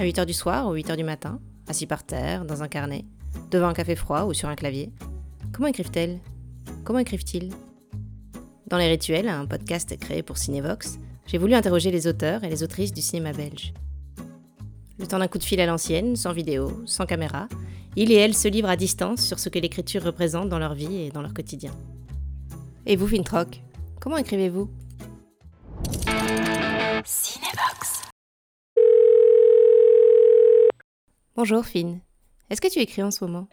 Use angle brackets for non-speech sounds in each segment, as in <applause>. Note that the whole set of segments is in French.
À 8h du soir ou 8h du matin, assis par terre, dans un carnet, devant un café froid ou sur un clavier. Comment écrivent-elles? Comment écrivent-ils? Dans Les Rituels, un podcast créé pour Cinevox, j'ai voulu interroger les auteurs et les autrices du cinéma belge. Le temps d'un coup de fil à l'ancienne, sans vidéo, sans caméra, ils et elles se livrent à distance sur ce que l'écriture représente dans leur vie et dans leur quotidien. Et vous, Fintrock, comment écrivez-vous? Bonjour, Finn. Est-ce que tu écris en ce moment?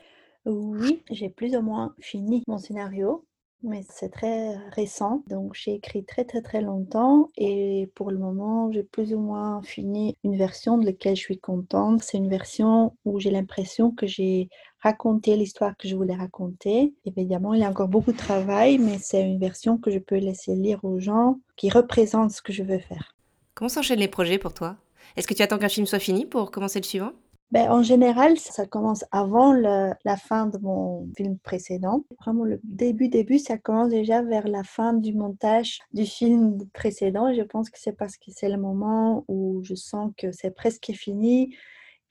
Oui, j'ai plus ou moins fini mon scénario, mais c'est très récent. Donc j'ai écrit très très très longtemps et pour le moment j'ai plus ou moins fini une version de laquelle je suis contente. C'est une version où j'ai l'impression que j'ai raconté l'histoire que je voulais raconter. Évidemment, il y a encore beaucoup de travail, mais c'est une version que je peux laisser lire aux gens qui représente ce que je veux faire. Comment s'enchaînent les projets pour toi? Est-ce que tu attends qu'un film soit fini pour commencer le suivant? Ben, en général, ça commence avant la fin de mon film précédent. Vraiment, le début, début, ça commence déjà vers la fin du montage du film précédent. Je pense que c'est parce que c'est le moment où je sens que c'est presque fini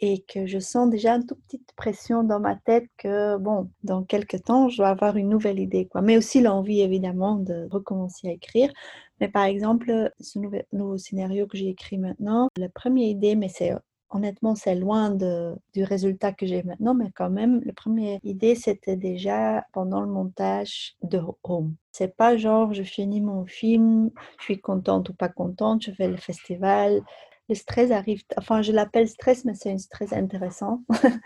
et que je sens déjà une toute petite pression dans ma tête que, bon, dans quelques temps, je dois avoir une nouvelle idée. Quoi. Mais aussi l'envie, évidemment, de recommencer à écrire. Mais par exemple, ce nouveau scénario que j'ai écrit maintenant, la première idée, mais c'est honnêtement, c'est loin du résultat que j'ai maintenant, mais quand même, la première idée, c'était déjà pendant le montage de Home. C'est pas genre, je finis mon film, je suis contente ou pas contente, je fais le festival. Le stress arrive, enfin, je l'appelle stress, mais c'est un stress intéressant. <laughs>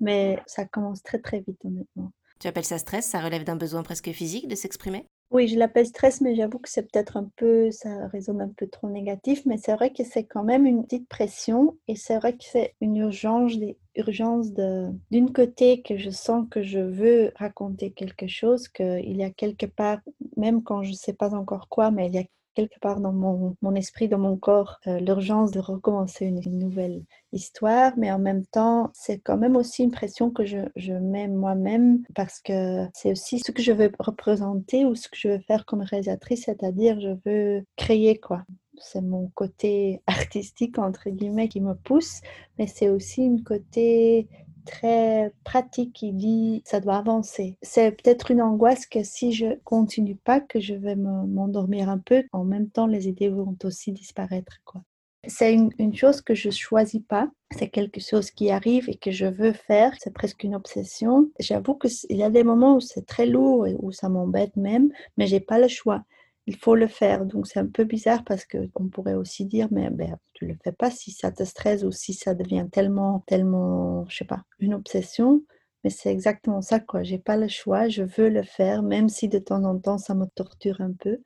mais ça commence très, très vite, honnêtement. Tu appelles ça stress? Ça relève d'un besoin presque physique de s'exprimer? Oui, je l'appelle stress, mais j'avoue que c'est peut-être un peu, ça résonne un peu trop négatif, mais c'est vrai que c'est quand même une petite pression et c'est vrai que c'est une urgence, des urgences d'une côté que je sens que je veux raconter quelque chose, qu'il y a quelque part, même quand je ne sais pas encore quoi, mais il y a quelque part dans mon, mon esprit, dans mon corps, euh, l'urgence de recommencer une, nouvelle histoire, mais en même temps, c'est quand même aussi une pression que je, je mets moi-même parce que c'est aussi ce que je veux représenter ou ce que je veux faire comme réalisatrice, c'est-à-dire je veux créer quoi. C'est mon côté <laughs> artistique, entre guillemets, qui me pousse, mais c'est aussi une côté très pratique qui dit ça doit avancer. C'est peut-être une angoisse que si je continue pas, que je vais m'endormir un peu. En même temps, les idées vont aussi disparaître. Quoi. C'est une, chose que je choisis pas. C'est quelque chose qui arrive et que je veux faire. C'est presque une obsession. J'avoue qu'il y a des moments où c'est très lourd et où ça m'embête même, mais j'ai pas le choix il faut le faire. Donc c'est un peu bizarre parce qu'on pourrait aussi dire, mais ben, tu le fais pas si ça te stresse ou si ça devient tellement, tellement, je sais pas, une obsession. Mais c'est exactement ça, quoi. J'ai pas le choix, je veux le faire, même si de temps en temps ça me torture un peu.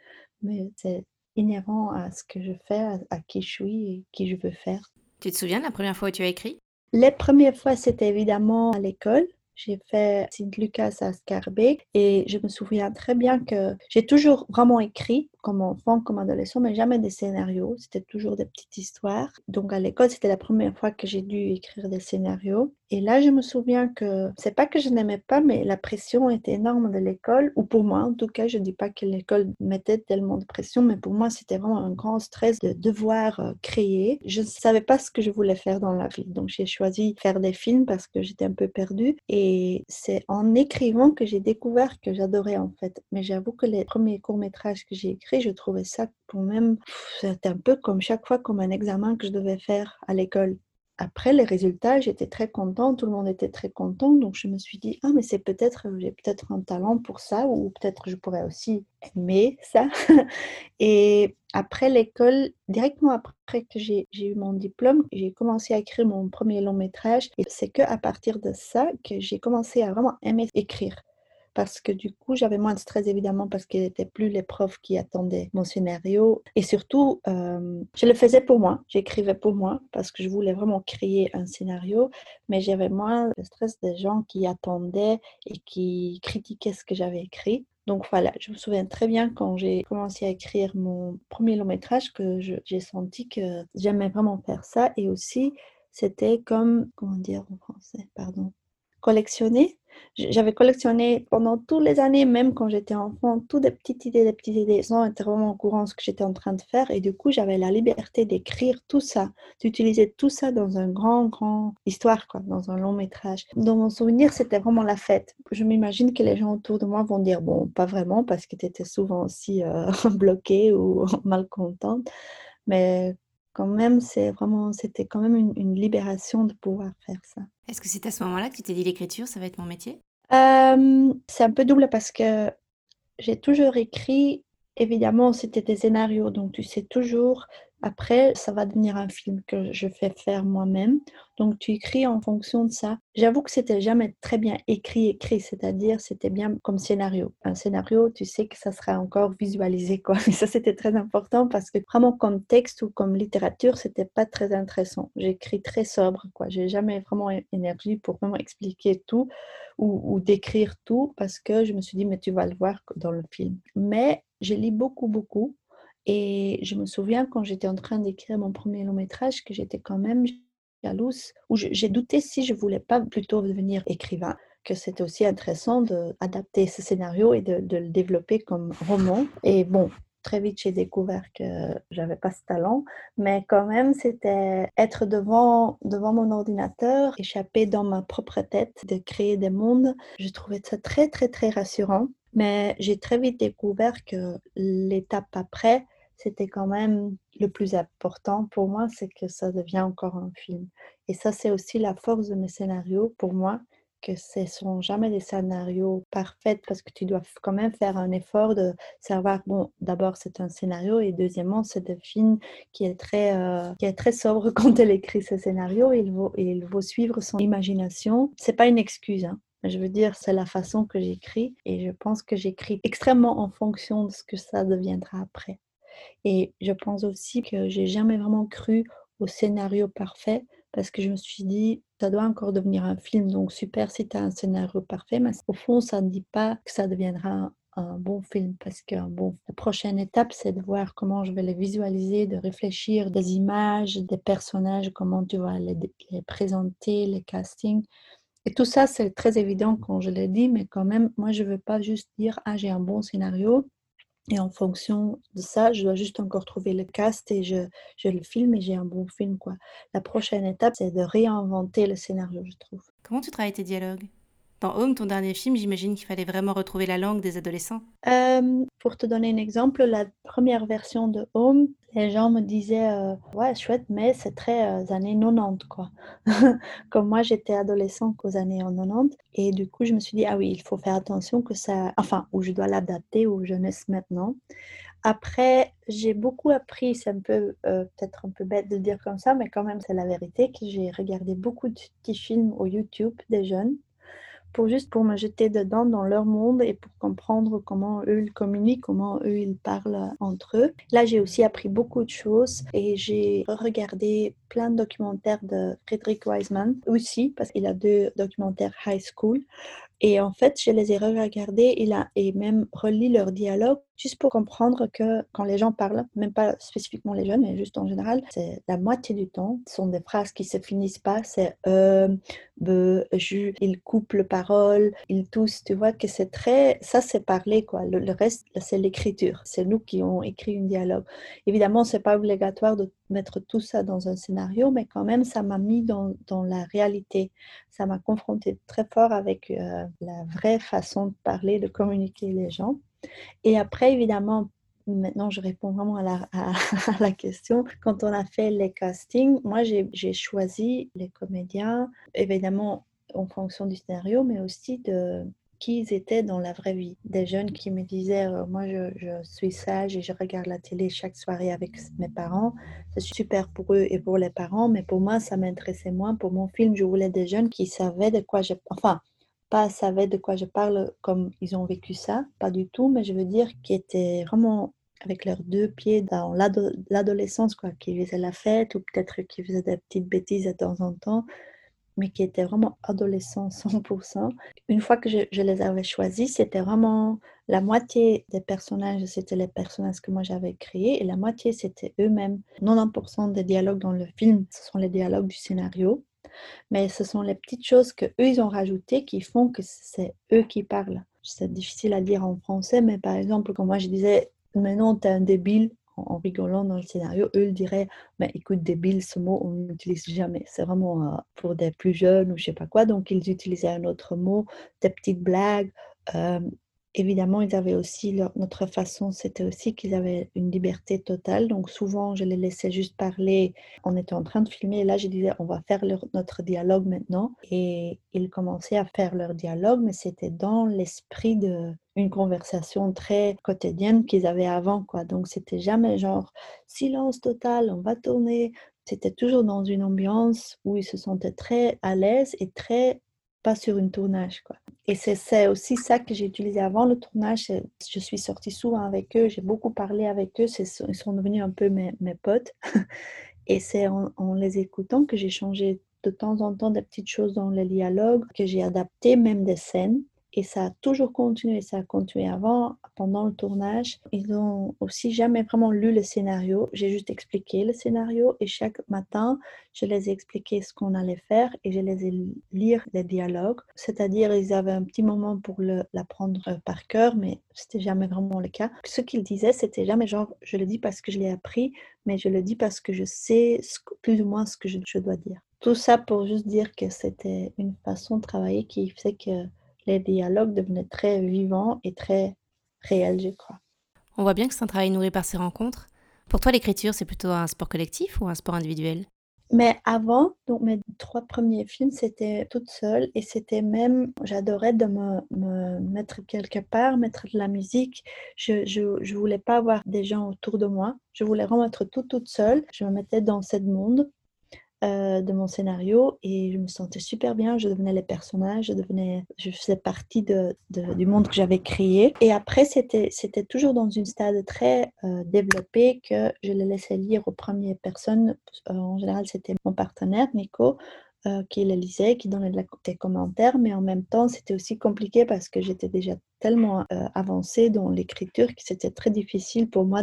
Mais c'est inhérent à ce que je fais, à, à qui je suis et qui je veux faire. Tu te souviens de la première fois où tu as écrit? Les premières fois, c'était évidemment à l'école. J'ai fait Saint Lucas à Scarbeck et je me souviens très bien que j'ai toujours vraiment écrit comme enfant, comme adolescent, mais jamais des scénarios. C'était toujours des petites histoires. Donc à l'école, c'était la première fois que j'ai dû écrire des scénarios. Et là, je me souviens que c'est pas que je n'aimais pas, mais la pression était énorme de l'école, ou pour moi, en tout cas, je dis pas que l'école mettait tellement de pression, mais pour moi, c'était vraiment un grand stress de devoir euh, créer. Je ne savais pas ce que je voulais faire dans la vie, donc j'ai choisi faire des films parce que j'étais un peu perdue. Et c'est en écrivant que j'ai découvert que j'adorais en fait. Mais j'avoue que les premiers courts métrages que j'ai écrits je trouvais ça quand même, c'était un peu comme chaque fois comme un examen que je devais faire à l'école. Après les résultats, j'étais très contente, tout le monde était très content, donc je me suis dit ah mais c'est peut-être j'ai peut-être un talent pour ça ou peut-être je pourrais aussi aimer ça. <laughs> et après l'école, directement après que j'ai eu mon diplôme, j'ai commencé à écrire mon premier long métrage et c'est que à partir de ça que j'ai commencé à vraiment aimer écrire parce que du coup, j'avais moins de stress évidemment parce qu'il n'était plus les profs qui attendaient mon scénario. Et surtout, euh, je le faisais pour moi, j'écrivais pour moi parce que je voulais vraiment créer un scénario, mais j'avais moins le stress des gens qui attendaient et qui critiquaient ce que j'avais écrit. Donc voilà, je me souviens très bien quand j'ai commencé à écrire mon premier long métrage que j'ai senti que j'aimais vraiment faire ça et aussi c'était comme, comment dire en français, pardon, collectionner. J'avais collectionné pendant toutes les années, même quand j'étais enfant, toutes des petites idées, des petites idées, sans être vraiment au courant de ce que j'étais en train de faire. Et du coup, j'avais la liberté d'écrire tout ça, d'utiliser tout ça dans un grand, grand histoire, quoi, dans un long métrage. Dans mon souvenir, c'était vraiment la fête. Je m'imagine que les gens autour de moi vont dire, bon, pas vraiment, parce que tu étais souvent aussi euh, <laughs> bloquée ou <laughs> mal contente. Mais quand même, c'est vraiment, c'était quand même une, libération de pouvoir faire ça. Est-ce que c'est à ce moment-là que tu t'es dit l'écriture, ça va être mon métier? Euh, C'est un peu double parce que j'ai toujours écrit, évidemment, c'était des scénarios, donc tu sais toujours après, ça va devenir un film que je fais faire moi-même. Donc, tu écris en fonction de ça. J'avoue que c'était jamais très bien écrit, écrit, c'est-à-dire c'était bien comme scénario. Un scénario, tu sais que ça sera encore visualisé, quoi. Et ça, c'était très important parce que vraiment comme texte ou comme littérature, c'était pas très intéressant. J'écris très sobre, quoi. J'ai jamais vraiment énergie pour vraiment expliquer tout ou, ou décrire tout parce que je me suis dit, mais tu vas le voir dans le film. Mais je lis beaucoup, beaucoup et je me souviens quand j'étais en train d'écrire mon premier long métrage que j'étais quand même jalouse, ou j'ai douté si je voulais pas plutôt devenir écrivain, que c'était aussi intéressant d'adapter ce scénario et de, de, le développer comme roman. Et bon, très vite j'ai découvert que j'avais pas ce talent, mais quand même c'était être devant, devant mon ordinateur, échapper dans ma propre tête, de créer des mondes. Je trouvais ça très très très rassurant. Mais j'ai très vite découvert que l'étape après, c'était quand même le plus important pour moi, c'est que ça devient encore un film. Et ça, c'est aussi la force de mes scénarios pour moi, que ce ne sont jamais des scénarios parfaits parce que tu dois quand même faire un effort de savoir, bon, d'abord c'est un scénario et deuxièmement c'est un film qui est très, euh, qui est très sobre <laughs> quand elle écrit ce scénario et il faut, il suivre son imagination. C'est pas une excuse, hein. Je veux dire, c'est la façon que j'écris et je pense que j'écris extrêmement en fonction de ce que ça deviendra après. Et je pense aussi que j'ai jamais vraiment cru au scénario parfait parce que je me suis dit, ça doit encore devenir un film, donc super si tu as un scénario parfait, mais au fond, ça ne dit pas que ça deviendra un, bon film parce que bon, la prochaine étape, c'est de voir comment je vais les visualiser, de réfléchir des images, des personnages, comment tu vas les, les présenter, les castings. Et tout ça, c'est très évident quand je l'ai dit, mais quand même, moi, je ne veux pas juste dire, ah, j'ai un bon scénario, et en fonction de ça, je dois juste encore trouver le cast et je, je le filme et j'ai un bon film. Quoi. La prochaine étape, c'est de réinventer le scénario, je trouve. Comment tu travailles tes dialogues? Dans Home, ton dernier film, j'imagine qu'il fallait vraiment retrouver la langue des adolescents. Euh, pour te donner un exemple, la première version de Home, les gens me disaient euh, ouais chouette, mais c'est très euh, années 90 quoi. <laughs> Comme moi, j'étais adolescent aux années 90 et du coup, je me suis dit ah oui, il faut faire attention que ça, enfin, où je dois l'adapter aux jeunesses maintenant. Après, j'ai beaucoup appris, c'est peu peut-être un peu bête de dire comme ça, mais quand même c'est la vérité que j'ai regardé beaucoup de petits films au YouTube des jeunes pour juste pour me jeter dedans dans leur monde et pour comprendre comment eux ils communiquent, comment eux ils parlent entre eux. Là, j'ai aussi appris beaucoup de choses et j'ai regardé plein de documentaires de Frederick Wiseman aussi parce qu'il a deux documentaires high school et en fait, je les ai regardés et, même relis leur dialogue juste pour comprendre que quand les gens parlent, même pas spécifiquement les jeunes, mais juste en général, c'est la moitié du temps, ce sont des phrases qui se finissent pas, c'est euh, be, ils coupent le parole, ils toussent, tu vois que c'est très, ça c'est parler quoi, le, reste c'est l'écriture, c'est nous qui ont écrit un dialogue. Évidemment, c'est pas obligatoire de mettre tout ça dans un scénario, mais quand même ça m'a mis dans, dans, la réalité, ça m'a confronté très fort avec euh, la vraie façon de parler, de communiquer les gens. Et après, évidemment, maintenant je réponds vraiment à la, à, <laughs> la, question. Quand on a fait les castings, moi j'ai choisi les comédiens, évidemment en fonction du scénario, mais aussi de qui ils étaient dans la vraie vie. Des jeunes qui me disaient, euh, moi je, je, suis sage et je regarde la télé chaque soirée avec mes parents. C'est super pour eux et pour les parents, mais pour moi ça m'intéressait moins. Pour mon film, je voulais des jeunes qui savaient de quoi je... Enfin, pas savaient de quoi je parle comme ils ont vécu ça, pas du tout, mais je veux dire qu'ils étaient vraiment avec leurs deux pieds dans l'adolescence, quoi, qui faisaient la fête ou peut-être qui faisaient des petites bêtises de temps en temps, mais qui étaient vraiment adolescents <laughs> 100%. Une fois que je, je les avais choisis, c'était vraiment la moitié des personnages, c'était les personnages que moi j'avais créés et la moitié, c'était eux-mêmes. 90% des dialogues dans le film, ce sont les dialogues du scénario. Mais ce sont les petites choses que eux ils ont rajoutées qui font que c'est eux qui parlent. C'est difficile à dire en français, mais par exemple, quand moi je disais, mais non, t'es un débile, en, rigolant dans le scénario, eux ils diraient, mais écoute, débile, ce mot, on n'utilise jamais. C'est vraiment euh, pour des plus jeunes ou je sais pas quoi. Donc, ils utilisaient un autre mot, des petites blagues. Euh, Évidemment, ils avaient aussi notre façon, c'était aussi qu'ils avaient une liberté totale. Donc souvent, je les laissais juste parler. On était en train de filmer et là, je disais, on va faire notre dialogue maintenant. Et ils commençaient à faire leur dialogue, mais c'était dans l'esprit d'une conversation très quotidienne qu'ils avaient avant. Quoi. Donc c'était jamais genre silence total, on va tourner. C'était toujours dans une ambiance où ils se sentaient très à l'aise et très pas sur une tournage. Quoi. Et c'est aussi ça que j'ai utilisé avant le tournage. Je suis sortie souvent avec eux, j'ai beaucoup parlé avec eux, ils sont devenus un peu mes, mes potes. <laughs> Et c'est en, en, les écoutant que j'ai changé de temps en temps des petites choses dans les dialogues, que j'ai adapté même des scènes. Et ça a toujours continué, ça a continué avant, pendant le tournage. Ils n'ont aussi jamais vraiment lu le scénario. J'ai juste expliqué le scénario et chaque matin, je les ai expliqué ce qu'on allait faire et je les ai lire les dialogues. C'est-à-dire, ils avaient un petit moment pour l'apprendre par cœur, mais c'était jamais vraiment le cas. Ce qu'ils disaient, c'était jamais genre, je le dis parce que je l'ai appris, mais je le dis parce que je sais plus ou moins ce que je, je dois dire. Tout ça pour juste dire que c'était une façon de travailler qui faisait que les dialogues devenaient très vivants et très réels, je crois. On voit bien que c'est un travail nourri par ces rencontres. Pour toi, l'écriture, c'est plutôt un sport collectif ou un sport individuel? Mais avant, donc mes trois premiers films, c'était toute seule et c'était même, j'adorais de me, me, mettre quelque part, mettre de la musique. Je, ne voulais pas avoir des gens autour de moi. Je voulais vraiment être toute, toute seule. Je me mettais dans ce monde euh, de mon scénario et je me sentais super bien. Je devenais les personnages, je, devenais, je faisais partie de, du monde que j'avais créé. Et après, c'était, toujours dans une stade très euh, développée que je les laissais lire aux premières personnes. Euh, en général, c'était mon partenaire, Nico, qui les lisait, qui donnait des commentaires, mais en même temps, c'était aussi compliqué parce que j'étais déjà tellement avancée dans l'écriture que c'était très difficile pour moi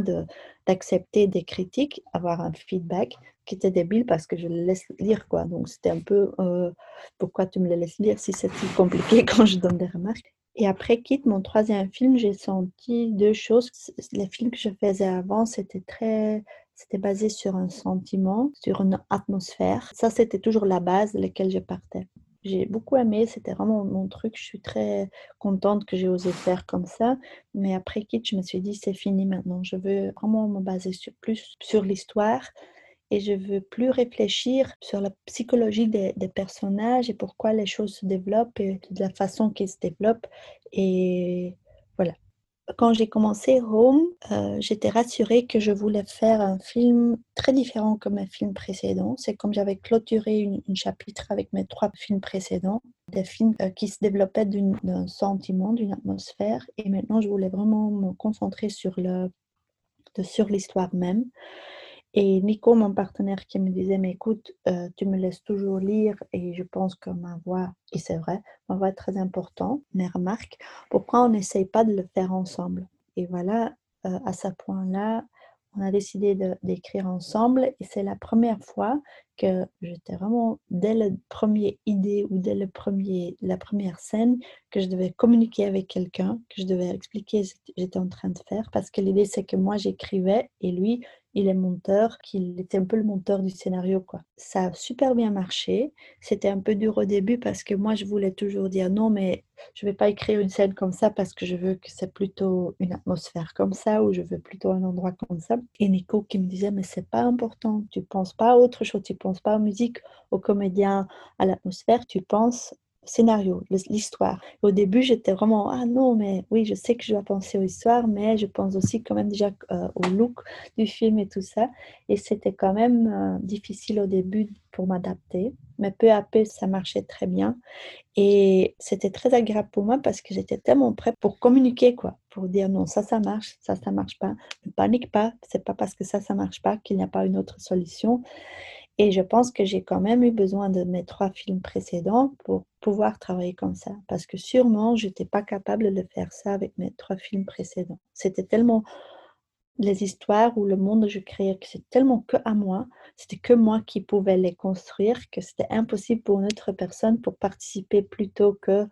d'accepter des critiques, avoir un feedback qui était débile parce que je le laisse lire, quoi. Donc, c'était un peu euh, pourquoi tu me le laisses lire si c'est si compliqué <laughs> quand je donne des remarques? Et après Quitte, mon troisième film, j'ai senti deux choses. Les films que je faisais avant, c'était très. C'était basé sur un sentiment, sur une atmosphère. Ça, c'était toujours la base de laquelle je partais. J'ai beaucoup aimé, c'était vraiment mon truc. Je suis très contente que j'ai osé faire comme ça. Mais après Quitte, je me suis dit, c'est fini maintenant. Je veux vraiment me baser plus sur l'histoire et je veux plus réfléchir sur la psychologie des, personnages et pourquoi les choses se développent et de la façon qu'ils se développent. Et. Quand j'ai commencé Home, euh, j'étais rassurée que je voulais faire un film très différent que mes films précédents. C'est comme j'avais clôturé une, chapitre avec mes trois films précédents, des films euh, qui se développaient d'un sentiment, d'une atmosphère. Et maintenant, je voulais vraiment me concentrer sur sur l'histoire même. Et Nico, mon partenaire, qui me disait, mais écoute, euh, tu me laisses toujours lire et je pense que ma voix, et c'est vrai, ma voix est très importante, mes remarques, pourquoi on n'essaye pas de le faire ensemble? Et voilà, euh, à ce point-là, on a décidé d'écrire ensemble et c'est la première fois que j'étais vraiment, dès la première idée ou dès le premier, la première scène, que je devais communiquer avec quelqu'un, que je devais expliquer ce que j'étais en train de faire parce que l'idée c'est que moi j'écrivais et lui il est monteur, qu'il était un peu le monteur du scénario. Quoi. Ça a super bien marché. C'était un peu dur au début parce que moi, je voulais toujours dire non, mais je ne vais pas écrire une scène comme ça parce que je veux que c'est plutôt une atmosphère comme ça ou je veux plutôt un endroit comme ça. Et Nico qui me disait, mais c'est pas important. Tu penses pas à autre chose. Tu penses pas aux musique, aux comédiens, à l'atmosphère. Tu penses scénario, l'histoire. Au début, j'étais vraiment, ah non, mais oui, je sais que je dois penser aux histoires, mais je pense aussi quand même déjà euh, au look du film et tout ça. Et c'était quand même euh, difficile au début pour m'adapter, mais peu à peu, ça marchait très bien. Et c'était très agréable pour moi parce que j'étais tellement prête pour communiquer, quoi, pour dire non, ça, ça marche, ça, ça marche pas. Ne panique pas, c'est pas parce que ça, ça marche pas qu'il n'y a pas une autre solution. Et je pense que j'ai quand même eu besoin de mes trois films précédents pour pouvoir travailler comme ça. Parce que sûrement, je n'étais pas capable de faire ça avec mes trois films précédents. C'était tellement les histoires ou le monde que je créais, que c'est tellement que à moi, c'était que moi qui pouvais les construire, que c'était impossible pour une autre personne pour participer plutôt que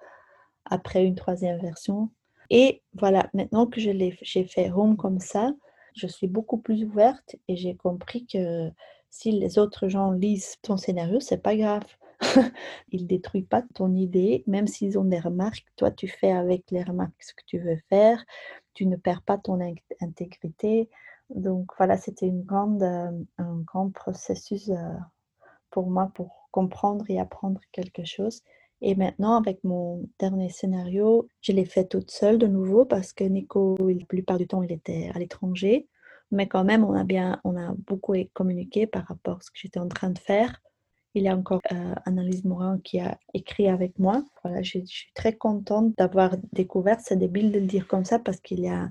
après une troisième version. Et voilà, maintenant que j'ai fait Home comme ça, je suis beaucoup plus ouverte et j'ai compris que si les autres gens lisent ton scénario, c'est pas grave. <laughs> Ils détruisent pas ton idée, même s'ils ont des remarques. Toi, tu fais avec les remarques ce que tu veux faire. Tu ne perds pas ton intégrité. Donc voilà, c'était euh, un grand processus euh, pour moi pour comprendre et apprendre quelque chose. Et maintenant, avec mon dernier scénario, je l'ai fait toute seule de nouveau parce que Nico, la plupart du temps, il était à l'étranger. Mais quand même, on a bien, on a beaucoup communiqué par rapport à ce que j'étais en train de faire. Il y a encore euh, Annalise Morin qui a écrit avec moi. Voilà, je, suis très contente d'avoir découvert. C'est débile de le dire comme ça parce qu'il y a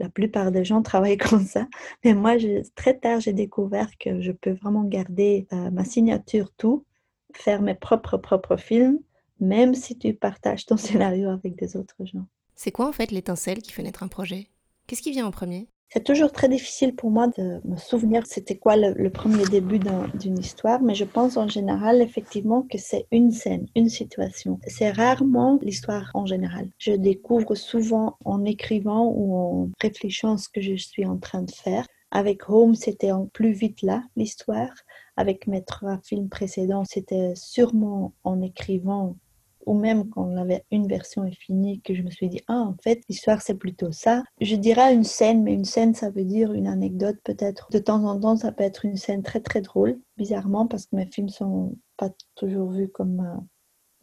la plupart des gens <laughs> travaillent comme ça. Mais moi, très tard, j'ai découvert que je peux vraiment garder euh, ma signature, tout, faire mes propres, propres films, même si tu partages ton <laughs> scénario avec des autres gens. C'est quoi en fait l'étincelle qui fait naître un projet? Qu'est-ce qui vient en premier? C'est toujours très difficile pour moi de me souvenir c'était quoi le, premier début d'une histoire, mais je pense en général effectivement que c'est une scène, une situation. C'est rarement l'histoire en général. Je découvre souvent en écrivant ou en réfléchissant ce que je suis en train de faire. Avec Home, c'était plus vite là, l'histoire. Avec mes trois films précédents, c'était sûrement en écrivant ou même quand on avait une version finie, que je me suis dit, ah, en fait, l'histoire, c'est plutôt ça. Je dirais une scène, mais une scène, ça veut dire une anecdote peut-être. De temps en temps, ça peut être une scène très, très drôle, bizarrement, parce que mes films sont pas toujours vus comme euh,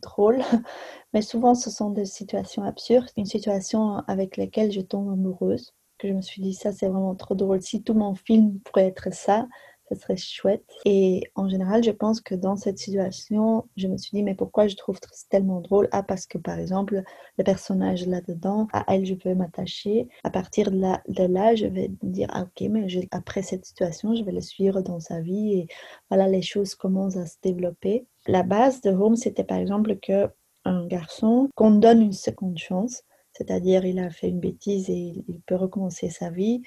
drôles, <laughs> mais souvent, ce sont des situations absurdes, une situation avec laquelle je tombe amoureuse, que je me suis dit, ça, c'est vraiment trop drôle. Si tout mon film pourrait être ça, ce serait chouette. Et en général, je pense que dans cette situation, je me suis dit, mais pourquoi je trouve tellement drôle? Ah, parce que par exemple, le personnage là-dedans, à elle, je peux m'attacher. À partir de là, de là, je vais dire, ah, ok, mais après cette situation, je vais le suivre dans sa vie et voilà, les choses commencent à se développer. La base de Home, c'était par exemple que un garçon qu'on donne une seconde chance c'est-à-dire il a fait une bêtise et il peut recommencer sa vie,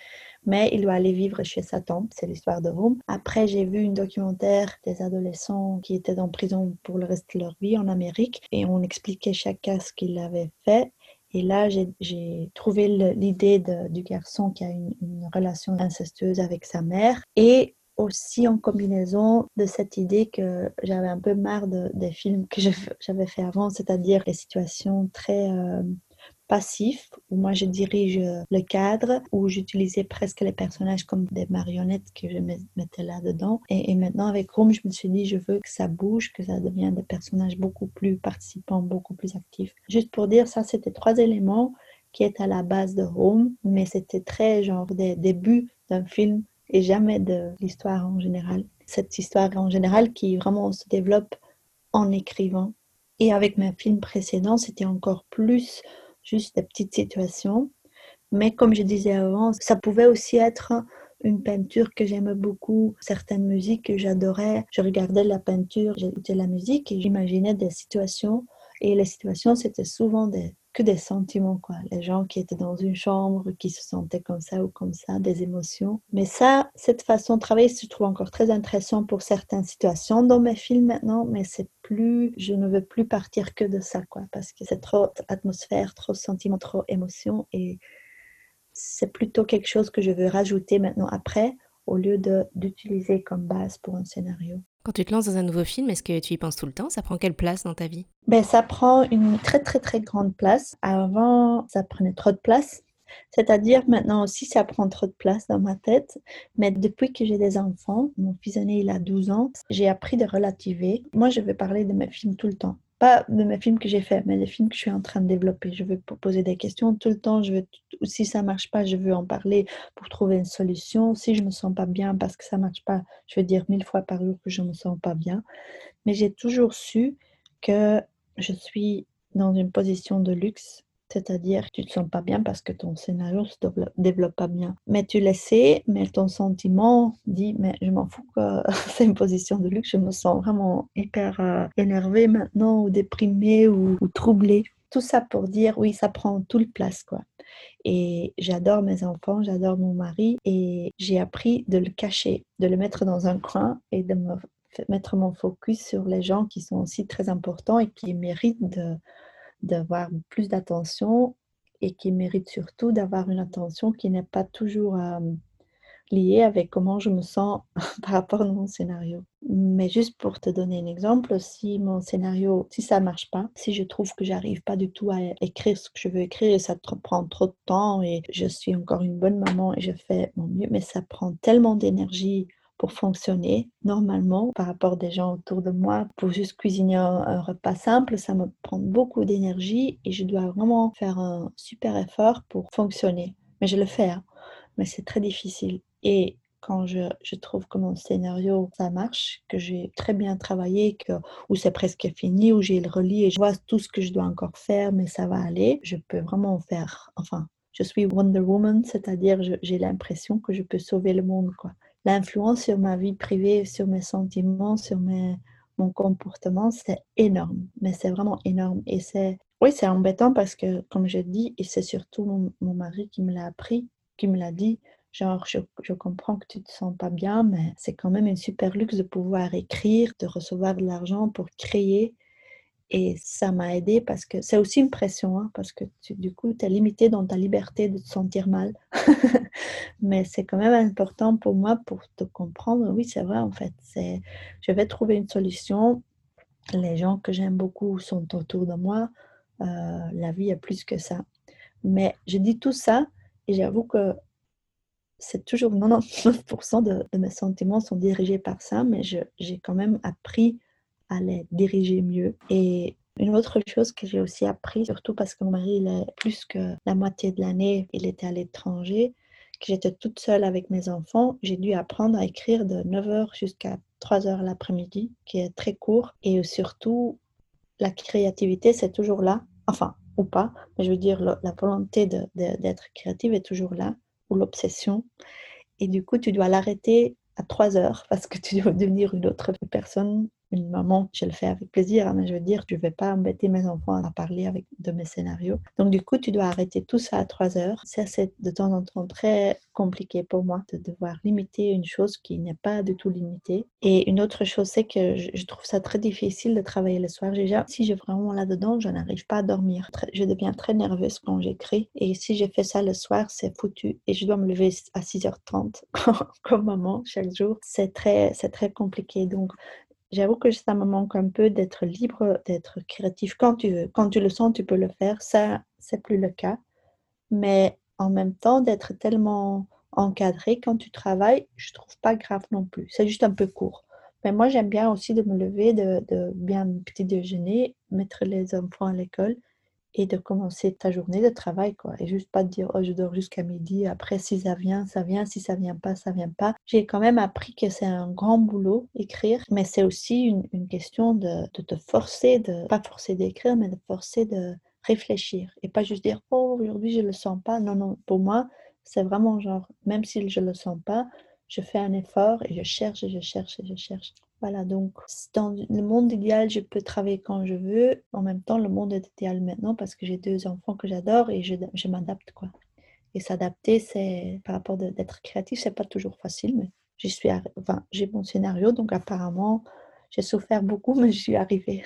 mais il doit aller vivre chez sa tante, c'est l'histoire de Rome. Après, j'ai vu un documentaire des adolescents qui étaient en prison pour le reste de leur vie en Amérique et on expliquait chacun ce qu'il avait fait. Et là, j'ai trouvé l'idée du garçon qui a une, relation incestueuse avec sa mère et aussi en combinaison de cette idée que j'avais un peu marre des films que j'avais fait avant, c'est-à-dire les situations très euh, passif, où moi je dirige euh, le cadre, où j'utilisais presque les personnages comme des marionnettes que je mettais là-dedans. Et, maintenant avec Rome, je me suis dit, je veux que ça bouge, que ça devienne des personnages beaucoup plus participants, beaucoup plus actifs. Juste pour dire, ça, c'était trois éléments qui étaient à la base de Rome, mais c'était très genre des débuts d'un film et jamais de l'histoire en général. Cette histoire en général qui vraiment se développe en écrivant. Et avec mes films précédents, c'était encore plus juste des petites situations. Mais comme je disais avant, ça pouvait aussi être une peinture que j'aimais beaucoup, certaines musiques que j'adorais. Je regardais la peinture, j'écoutais la musique et j'imaginais des situations. Et les situations, c'était souvent des, que des sentiments, quoi. Les gens qui étaient dans une chambre, qui se sentaient comme ça ou comme ça, des émotions. Mais ça, cette façon de travailler, je trouve encore très intéressant pour certaines situations dans mes films maintenant, mais c'est plus, je ne veux plus partir que de ça, quoi, parce que c'est trop atmosphère, trop sentiment, trop émotion, et c'est plutôt quelque chose que je veux rajouter maintenant après, au lieu d'utiliser comme base pour un scénario. Quand tu te lances dans un nouveau film, est-ce que tu y penses tout le temps? Ça prend quelle place dans ta vie? Ben, Ça prend une très très très grande place. Avant, ça prenait trop de place. C'est-à-dire maintenant aussi, ça prend trop de place dans ma tête. Mais depuis que j'ai des enfants, mon fils aîné, il a 12 ans, j'ai appris de relativer. Moi, je vais parler de mes films tout le temps pas de mes films que j'ai faits, mais des films que je suis en train de développer. Je veux poser des questions tout le temps. Je veux, si ça marche pas, je veux en parler pour trouver une solution. Si je me sens pas bien parce que ça marche pas, je veux dire mille fois par jour que je me sens pas bien. Mais j'ai toujours su que je suis dans une position de luxe c'est-à-dire, tu te sens pas bien parce que ton scénario se développe pas bien. Mais tu le sais, mais ton sentiment dit, mais je m'en fous que <laughs> c'est une position de luxe, je me sens vraiment hyper euh, énervée maintenant, ou déprimée, ou, ou troublée. Tout ça pour dire, oui, ça prend tout le place, quoi. Et j'adore mes enfants, j'adore mon mari et j'ai appris de le cacher, de le mettre dans un coin et de me mettre mon focus sur les gens qui sont aussi très importants et qui méritent d'avoir plus d'attention et qui méritent surtout d'avoir une attention qui n'est pas toujours euh, lié avec comment je me sens <laughs> par rapport à mon scénario. Mais juste pour te donner un exemple, si mon scénario, si ça marche pas, si je trouve que j'arrive pas du tout à écrire ce que je veux écrire et ça prend trop de temps et je suis encore une bonne maman et je fais mon mieux, mais ça prend tellement d'énergie pour fonctionner normalement par rapport des gens autour de moi. Pour juste cuisiner un, repas simple, ça me prend beaucoup d'énergie et je dois vraiment faire un super effort pour fonctionner. Mais je le fais, hein. mais c'est très difficile. Et quand je, trouve que mon scénario, ça marche, que j'ai très bien travaillé, que, où c'est presque fini, où j'ai le relis et je vois tout ce que je dois encore faire, mais ça va aller, je peux vraiment faire, enfin, je suis Wonder Woman, c'est-à-dire j'ai l'impression que je peux sauver le monde. quoi. L'influence sur ma vie privée, sur mes sentiments, sur mes, mon comportement, c'est énorme, mais c'est vraiment énorme. Et c'est, oui, c'est embêtant parce que, comme je dis, et c'est surtout mon, mon mari qui me l'a appris, qui me l'a dit, Genre, je, comprends que tu te sens pas bien, mais c'est quand même un super luxe de pouvoir écrire, de recevoir de l'argent pour créer. Et ça m'a aidé parce que c'est aussi une pression, hein, parce que du coup, tu es limité dans ta liberté de te sentir mal. <laughs> mais c'est quand même important pour moi pour te comprendre. Oui, c'est vrai, en fait. Je vais trouver une solution. Les gens que j'aime beaucoup sont autour de moi. Euh, la vie est plus que ça. Mais je dis tout ça et j'avoue que c'est toujours 99% de, de, mes sentiments sont dirigés par ça, mais j'ai quand même appris à les diriger mieux. Et une autre chose que j'ai aussi appris, surtout parce que mon mari, il plus que la moitié de l'année, il était à l'étranger, que j'étais toute seule avec mes enfants, j'ai dû apprendre à écrire de 9h jusqu'à 3h l'après-midi, qui est très court. Et surtout, la créativité, c'est toujours là. Enfin, ou pas, mais je veux dire, la volonté d'être créative est toujours là ou l'obsession. Et du coup, tu dois l'arrêter à 3 heures parce que tu dois devenir une autre personne une maman, je le fais avec plaisir, hein, mais je veux dire, je ne vais pas embêter mes enfants à parler avec, de mes scénarios. Donc, du coup, tu dois arrêter tout ça à 3 heures. Ça, c'est de temps en temps très compliqué pour moi de devoir limiter une chose qui n'est pas du tout limitée. Et une autre chose, c'est que je, trouve ça très difficile de travailler le soir. Déjà, si j'ai vraiment là-dedans, je n'arrive pas à dormir. Je deviens très nerveuse quand j'écris. Et si j'ai fait ça le soir, c'est foutu. Et je dois me lever à 6h30 <laughs> comme maman chaque jour. C'est très, c'est très compliqué. Donc, J'avoue que ça me manque un peu d'être libre, d'être créatif quand tu veux. Quand tu le sens, tu peux le faire. Ça, c'est plus le cas. Mais en même temps, d'être tellement encadré quand tu travailles, je trouve pas grave non plus. C'est juste un peu court. Mais moi, j'aime bien aussi de me lever, de, de bien petit déjeuner, mettre les enfants à l'école et de commencer ta journée de travail, quoi. Et juste pas de dire, oh, je dors jusqu'à midi, après, si ça vient, ça vient, si ça vient pas, ça vient pas. J'ai quand même appris que c'est un grand boulot, écrire, mais c'est aussi une, question de, de, te forcer, de, pas forcer d'écrire, mais de forcer de réfléchir et pas juste dire, oh, aujourd'hui, je le sens pas. Non, non, pour moi, c'est vraiment genre, même si je le sens pas, je fais un effort et je cherche et je cherche et je cherche. Voilà, donc dans le monde idéal, je peux travailler quand je veux. En même temps, le monde est idéal maintenant parce que j'ai deux enfants que j'adore et je, je m'adapte. quoi. Et s'adapter, c'est par rapport d'être créatif, c'est pas toujours facile, mais j'y suis, enfin, j'ai mon scénario, donc apparemment, j'ai souffert beaucoup, <laughs> mais je suis arrivée.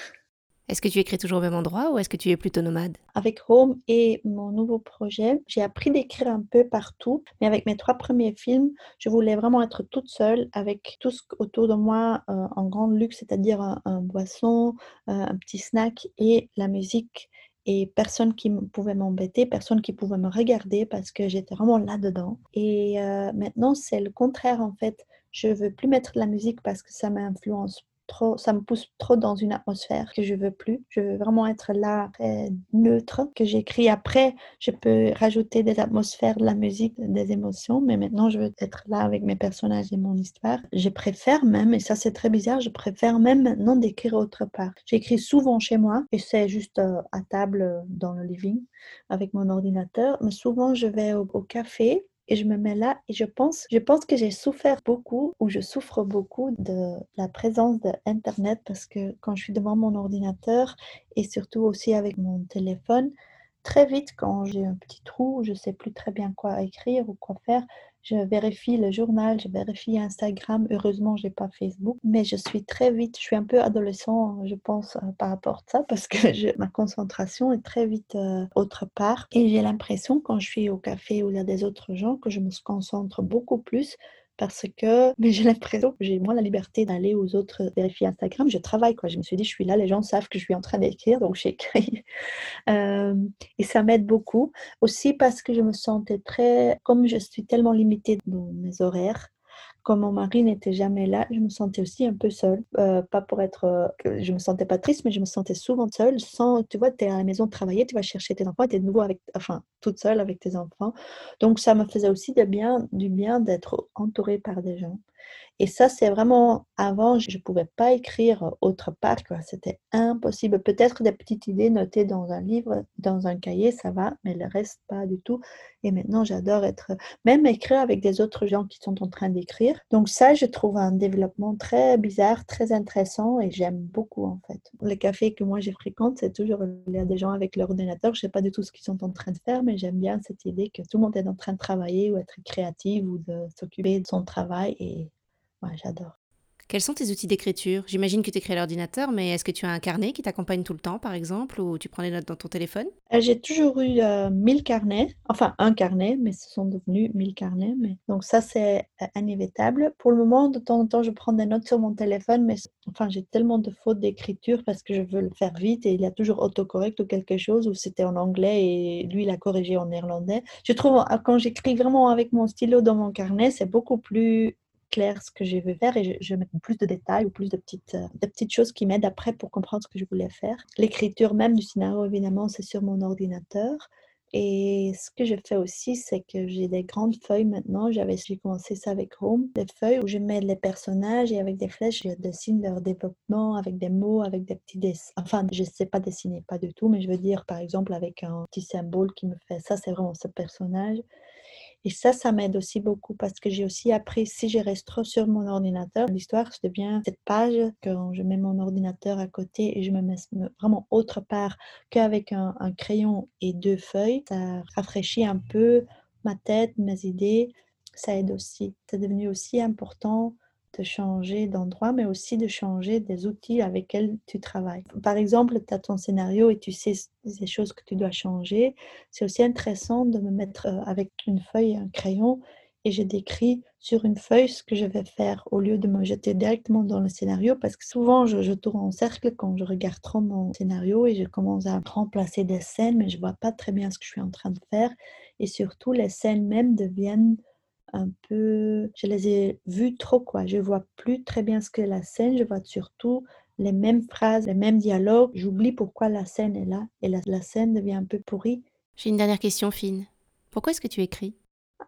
Est-ce que tu écris toujours au même endroit ou est-ce que tu es plutôt nomade? Avec Home et mon nouveau projet, j'ai appris d'écrire un peu partout, mais avec mes trois premiers films, je voulais vraiment être toute seule avec tout ce autour de moi euh, en grand luxe, c'est-à-dire un, boisson, euh, un petit snack et la musique et personne qui pouvait m'embêter, personne qui pouvait me regarder parce que j'étais vraiment là-dedans. Et euh, maintenant, c'est le contraire en fait. Je veux plus mettre de la musique parce que ça m'influence ça me pousse trop dans une atmosphère que je veux plus. Je veux vraiment être là, très neutre, que j'écris après. Je peux rajouter des atmosphères, de la musique, des émotions, mais maintenant je veux être là avec mes personnages et mon histoire. Je préfère même, et ça c'est très bizarre, je préfère même maintenant d'écrire autre part. J'écris souvent chez moi et c'est juste euh, à table euh, dans le living avec mon ordinateur, mais souvent je vais au café et je me mets là et je pense, je pense que j'ai souffert beaucoup ou je souffre beaucoup de la présence de Internet parce que quand je suis devant mon ordinateur et surtout aussi avec mon téléphone, très vite quand j'ai un petit trou, je ne sais plus très bien quoi écrire ou quoi faire. Je vérifie le journal, je vérifie Instagram. Heureusement, je n'ai pas Facebook, mais je suis très vite, je suis un peu adolescent, je pense, euh, par rapport à ça, parce que <laughs> ma concentration est très vite euh, autre part. Et j'ai l'impression, quand je suis au café y a des autres gens, que je me concentre beaucoup plus parce que j'ai l'impression que j'ai moins la liberté d'aller aux autres vérifier Instagram. Je travaille, quoi. Je me suis dit, je suis là, les gens savent que je suis en train d'écrire, donc j'écris. <laughs> Euh, et ça m'aide beaucoup. Aussi parce que je me sentais très, comme je suis tellement limitée dans mes horaires, comme mon mari n'était jamais là, je me sentais aussi un peu seule. Euh, pas pour être euh, je me sentais pas triste, mais je me sentais souvent seule. Sans, tu vois, tu es à la maison travailler, tu vas chercher tes enfants, tu es de nouveau avec, enfin, toute seule avec tes enfants. Donc ça me faisait aussi bien, du bien d'être entourée par des gens. Et ça, c'est vraiment avant, je ne pouvais pas écrire autre part, C'était impossible. Peut-être des petites idées notées dans un livre, dans un cahier, ça va, mais le reste, pas du tout. Et maintenant, j'adore être, même écrire avec des autres gens qui sont en train d'écrire. Donc ça, je trouve un développement très bizarre, très intéressant et j'aime beaucoup en fait. Les cafés que moi je fréquente, c'est toujours, il y a des gens avec l'ordinateur, je ne sais pas du tout ce qu'ils sont en train de faire, mais j'aime bien cette idée que tout le monde est en train de travailler ou être créatif ou de s'occuper de son travail et Ouais, j'adore. Quels sont tes outils d'écriture? J'imagine que tu écris à l'ordinateur, mais est-ce que tu as un carnet qui t'accompagne tout le temps, par exemple, ou tu prends des notes dans ton téléphone? Euh, J'ai toujours eu euh, mille carnets, enfin un carnet, mais ce sont devenus mille carnets. Mais... Donc ça, c'est euh, inévitable. Pour le moment, de temps en temps, je prends des notes sur mon téléphone, mais enfin, j'ai tellement de fautes d'écriture parce que je veux le faire vite et il y a toujours autocorrect ou quelque chose où c'était en anglais et lui, il a corrigé en néerlandais. Je trouve, quand j'écris vraiment avec mon stylo dans mon carnet, c'est beaucoup plus clair ce que je veux faire et je, mets plus de détails ou plus de petites, euh, de petites choses qui m'aident après pour comprendre ce que je voulais faire. L'écriture même du scénario, évidemment, c'est sur mon ordinateur. Et ce que je fais aussi, c'est que j'ai des grandes feuilles maintenant. J'avais, j'ai commencé ça avec Home, des feuilles où je mets les personnages et avec des flèches, je dessine leur développement avec des mots, avec des petits dessins. Enfin, je ne sais pas dessiner, pas du tout, mais je veux dire, par exemple, avec un petit symbole qui me fait ça, c'est vraiment ce personnage. Et ça, ça m'aide aussi beaucoup parce que j'ai aussi appris, si je reste trop sur mon ordinateur, l'histoire se devient cette page quand je mets mon ordinateur à côté et je me mets vraiment autre part qu'avec un, un crayon et deux feuilles. Ça rafraîchit un peu ma tête, mes idées. Ça aide aussi. C'est devenu aussi important de changer d'endroit, mais aussi de changer des outils avec lesquels tu travailles. Par exemple, tu as ton scénario et tu sais des choses que tu dois changer. C'est aussi intéressant de me mettre euh, avec une feuille et un crayon et je décris sur une feuille ce que je vais faire au lieu de me jeter directement dans le scénario parce que souvent je, je tourne en cercle quand je regarde trop mon scénario et je commence à remplacer des scènes mais je vois pas très bien ce que je suis en train de faire et surtout les scènes même deviennent un peu, je les ai vues trop quoi. Je vois plus très bien ce que la scène, je vois surtout les mêmes phrases, les mêmes dialogues. J'oublie pourquoi la scène est là et la, scène devient un peu pourrie. J'ai une dernière question fine. Pourquoi est-ce que tu écris?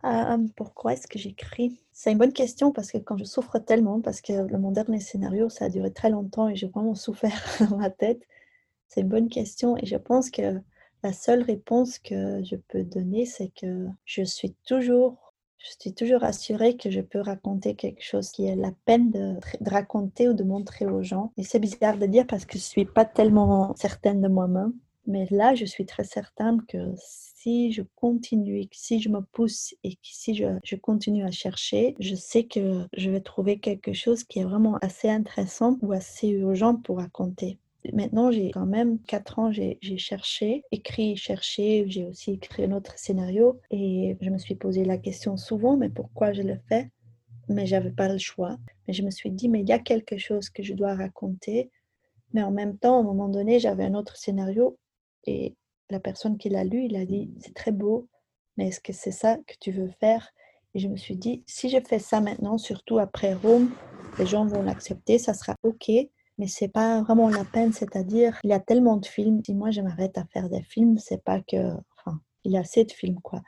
Ah, Pourquoi est-ce que j'écris? C'est une bonne question parce que quand je souffre tellement, parce que le, mon dernier scénario, ça a duré très longtemps et j'ai vraiment souffert <laughs> dans ma tête, c'est une bonne question et je pense que la seule réponse que je peux donner, c'est que je suis toujours je suis toujours assurée que je peux raconter quelque chose qui est la peine de, raconter ou de montrer aux gens. Et c'est bizarre de dire parce que je ne suis pas tellement certaine de moi-même. Mais là, je suis très certaine que si je continue, si je me pousse et si je, je, continue à chercher, je sais que je vais trouver quelque chose qui est vraiment assez intéressant ou assez urgent pour raconter. Maintenant, j'ai quand même 4 ans, j'ai cherché, écrit, cherché, j'ai aussi écrit un autre scénario et je me suis posé la question souvent, mais pourquoi je le fais? Mais j'avais pas le choix. Mais je me suis dit, mais il y a quelque chose que je dois raconter. Mais en même temps, à un moment donné, j'avais un autre scénario et la personne qui l'a lu, il a dit, c'est très beau, mais est-ce que c'est ça que tu veux faire? Et je me suis dit, si je fais ça maintenant, surtout après Rome, les gens vont l'accepter, ça sera OK mais c'est pas vraiment la peine. C'est-à-dire, il y a tellement de films. Si moi je m'arrête à faire des films, c'est pas que, enfin, il y a assez de films quoi.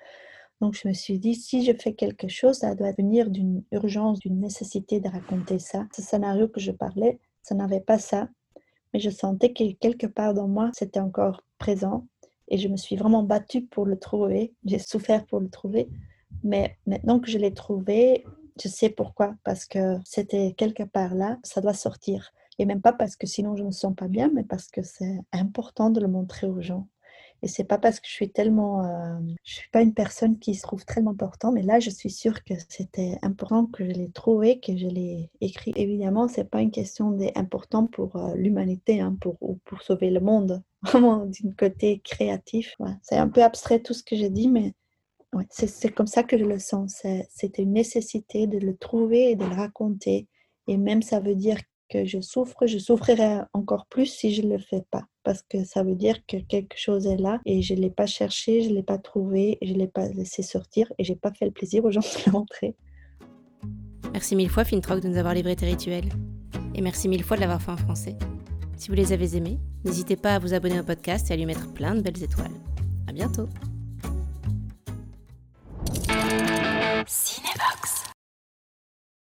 Donc je me suis dit, si je fais quelque chose, ça doit venir d'une urgence, d'une nécessité de raconter ça. Ce scénario que je parlais, ça n'avait pas ça, mais je sentais que quelque part dans moi, c'était encore présent. Et je me suis vraiment battue pour le trouver. J'ai souffert pour le trouver. Mais maintenant que je l'ai trouvé, je sais pourquoi. Parce que c'était quelque part là, ça doit sortir. Et même pas parce que sinon je ne me sens pas bien, mais parce que c'est important de le montrer aux gens. Et c'est pas parce que je suis tellement, euh, je suis pas une personne qui se trouve tellement important, mais là, je suis sûre que c'était important que je l'ai trouvé, que je l'ai écrit. Évidemment, c'est pas une question d'important pour euh, l'humanité, hein, pour, pour sauver le monde, <laughs> vraiment d'un côté créatif. C'est un peu abstrait tout ce que j'ai dit, mais ouais, c'est comme ça que je le sens. C'était une nécessité de le trouver et de le raconter. Et même ça veut dire que je souffre, je souffrirai encore plus si je ne le fais pas. Parce que ça veut dire que quelque chose est là et je ne l'ai pas cherché, je ne l'ai pas trouvé, je ne l'ai pas laissé sortir et je n'ai pas fait le plaisir aux gens de le montrer. Merci mille fois, Fintrock, de nous avoir livré tes rituels. Et merci mille fois de l'avoir fait en français. Si vous les avez aimés, n'hésitez pas à vous abonner au podcast et à lui mettre plein de belles étoiles. À bientôt. Cinébox.